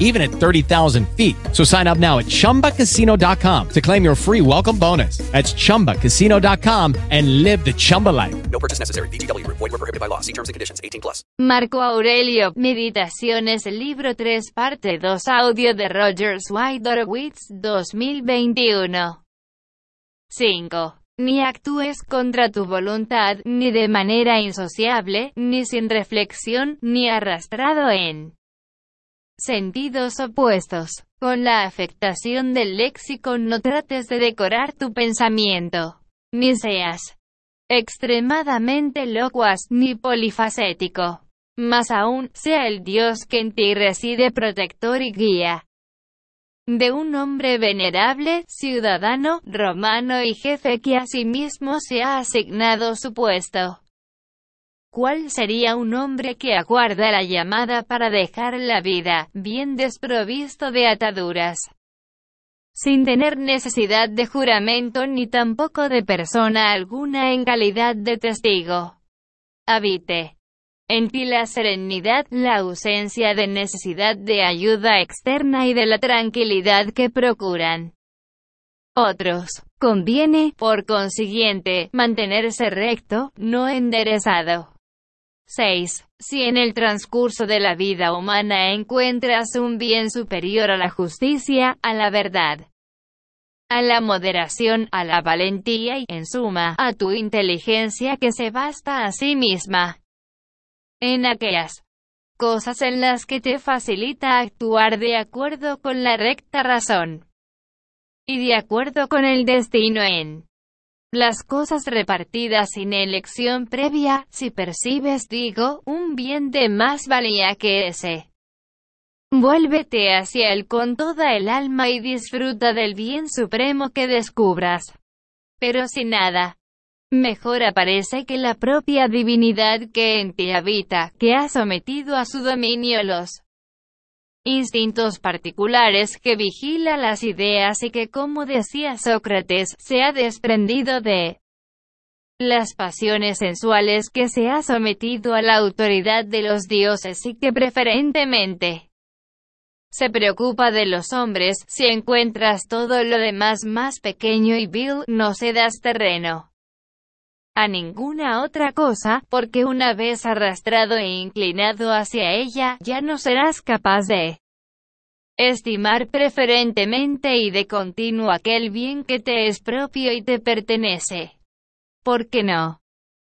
even at 30,000 feet. So sign up now at chumbacasino.com to claim your free welcome bonus. That's chumbacasino.com and live the Chumba life. No purchase necessary. Group. Void were prohibited by law. See terms and conditions. 18 plus. Marco Aurelio, Meditaciones, libro 3, parte 2, audio de Rogers White Horowitz, 2021. 5. Ni actúes contra tu voluntad, ni de manera insociable, ni sin reflexión, ni arrastrado en sentidos opuestos. Con la afectación del léxico no trates de decorar tu pensamiento. Ni seas extremadamente locuaz, ni polifacético. Más aún, sea el Dios que en ti reside protector y guía de un hombre venerable, ciudadano, romano y jefe que asimismo se ha asignado su puesto. ¿Cuál sería un hombre que aguarda la llamada para dejar la vida, bien desprovisto de ataduras? Sin tener necesidad de juramento ni tampoco de persona alguna en calidad de testigo. Habite en ti la serenidad, la ausencia de necesidad de ayuda externa y de la tranquilidad que procuran otros. Conviene, por consiguiente, mantenerse recto, no enderezado. 6. Si en el transcurso de la vida humana encuentras un bien superior a la justicia, a la verdad, a la moderación, a la valentía y, en suma, a tu inteligencia que se basta a sí misma, en aquellas cosas en las que te facilita actuar de acuerdo con la recta razón y de acuerdo con el destino en las cosas repartidas sin elección previa, si percibes, digo, un bien de más valía que ese. Vuélvete hacia él con toda el alma y disfruta del bien supremo que descubras. Pero si nada, Mejor aparece que la propia divinidad que en ti habita, que ha sometido a su dominio los instintos particulares, que vigila las ideas y que, como decía Sócrates, se ha desprendido de las pasiones sensuales que se ha sometido a la autoridad de los dioses y que preferentemente se preocupa de los hombres, si encuentras todo lo demás más pequeño y vil, no cedas terreno a ninguna otra cosa, porque una vez arrastrado e inclinado hacia ella, ya no serás capaz de estimar preferentemente y de continuo aquel bien que te es propio y te pertenece. ¿Por qué no?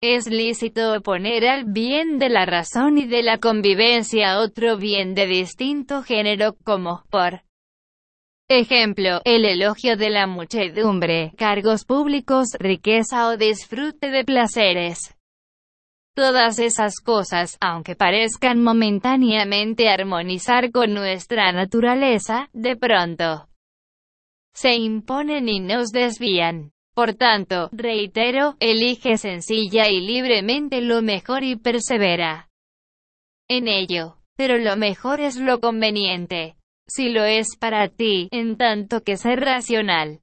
Es lícito oponer al bien de la razón y de la convivencia otro bien de distinto género como, por Ejemplo, el elogio de la muchedumbre, cargos públicos, riqueza o disfrute de placeres. Todas esas cosas, aunque parezcan momentáneamente armonizar con nuestra naturaleza, de pronto se imponen y nos desvían. Por tanto, reitero, elige sencilla y libremente lo mejor y persevera en ello. Pero lo mejor es lo conveniente si lo es para ti, en tanto que ser racional.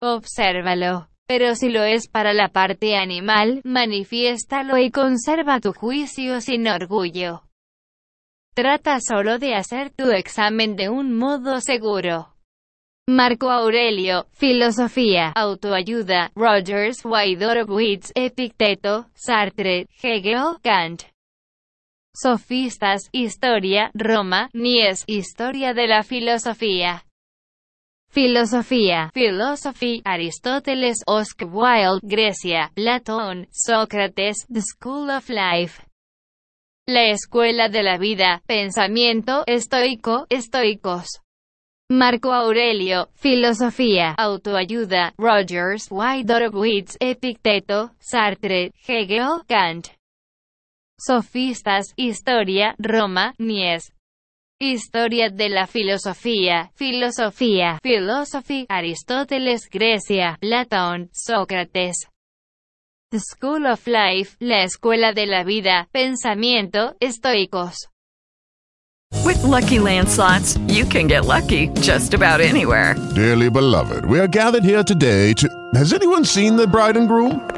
Obsérvalo. Pero si lo es para la parte animal, manifiéstalo y conserva tu juicio sin orgullo. Trata solo de hacer tu examen de un modo seguro. Marco Aurelio, Filosofía, Autoayuda, Rogers, Witz, Epicteto, Sartre, Hegel, Kant. Sofistas, Historia, Roma, Nies, Historia de la Filosofía. Filosofía, Philosophy, Aristóteles, Oscar Wilde, Grecia, Platón, Sócrates, The School of Life. La Escuela de la Vida, Pensamiento, Estoico, Estoicos. Marco Aurelio, Filosofía, Autoayuda, Rogers, White Horowitz, Epicteto, Sartre, Hegel, Kant. Sofistas, Historia, Roma, Mies. Historia de la filosofía, filosofía, philosophy, Aristóteles, Grecia, Platón, Sócrates. The School of Life, la escuela de la vida, pensamiento, estoicos. With Lucky Land slots, you can get lucky just about anywhere. Dearly beloved, we are gathered here today to. Has anyone seen the bride and groom?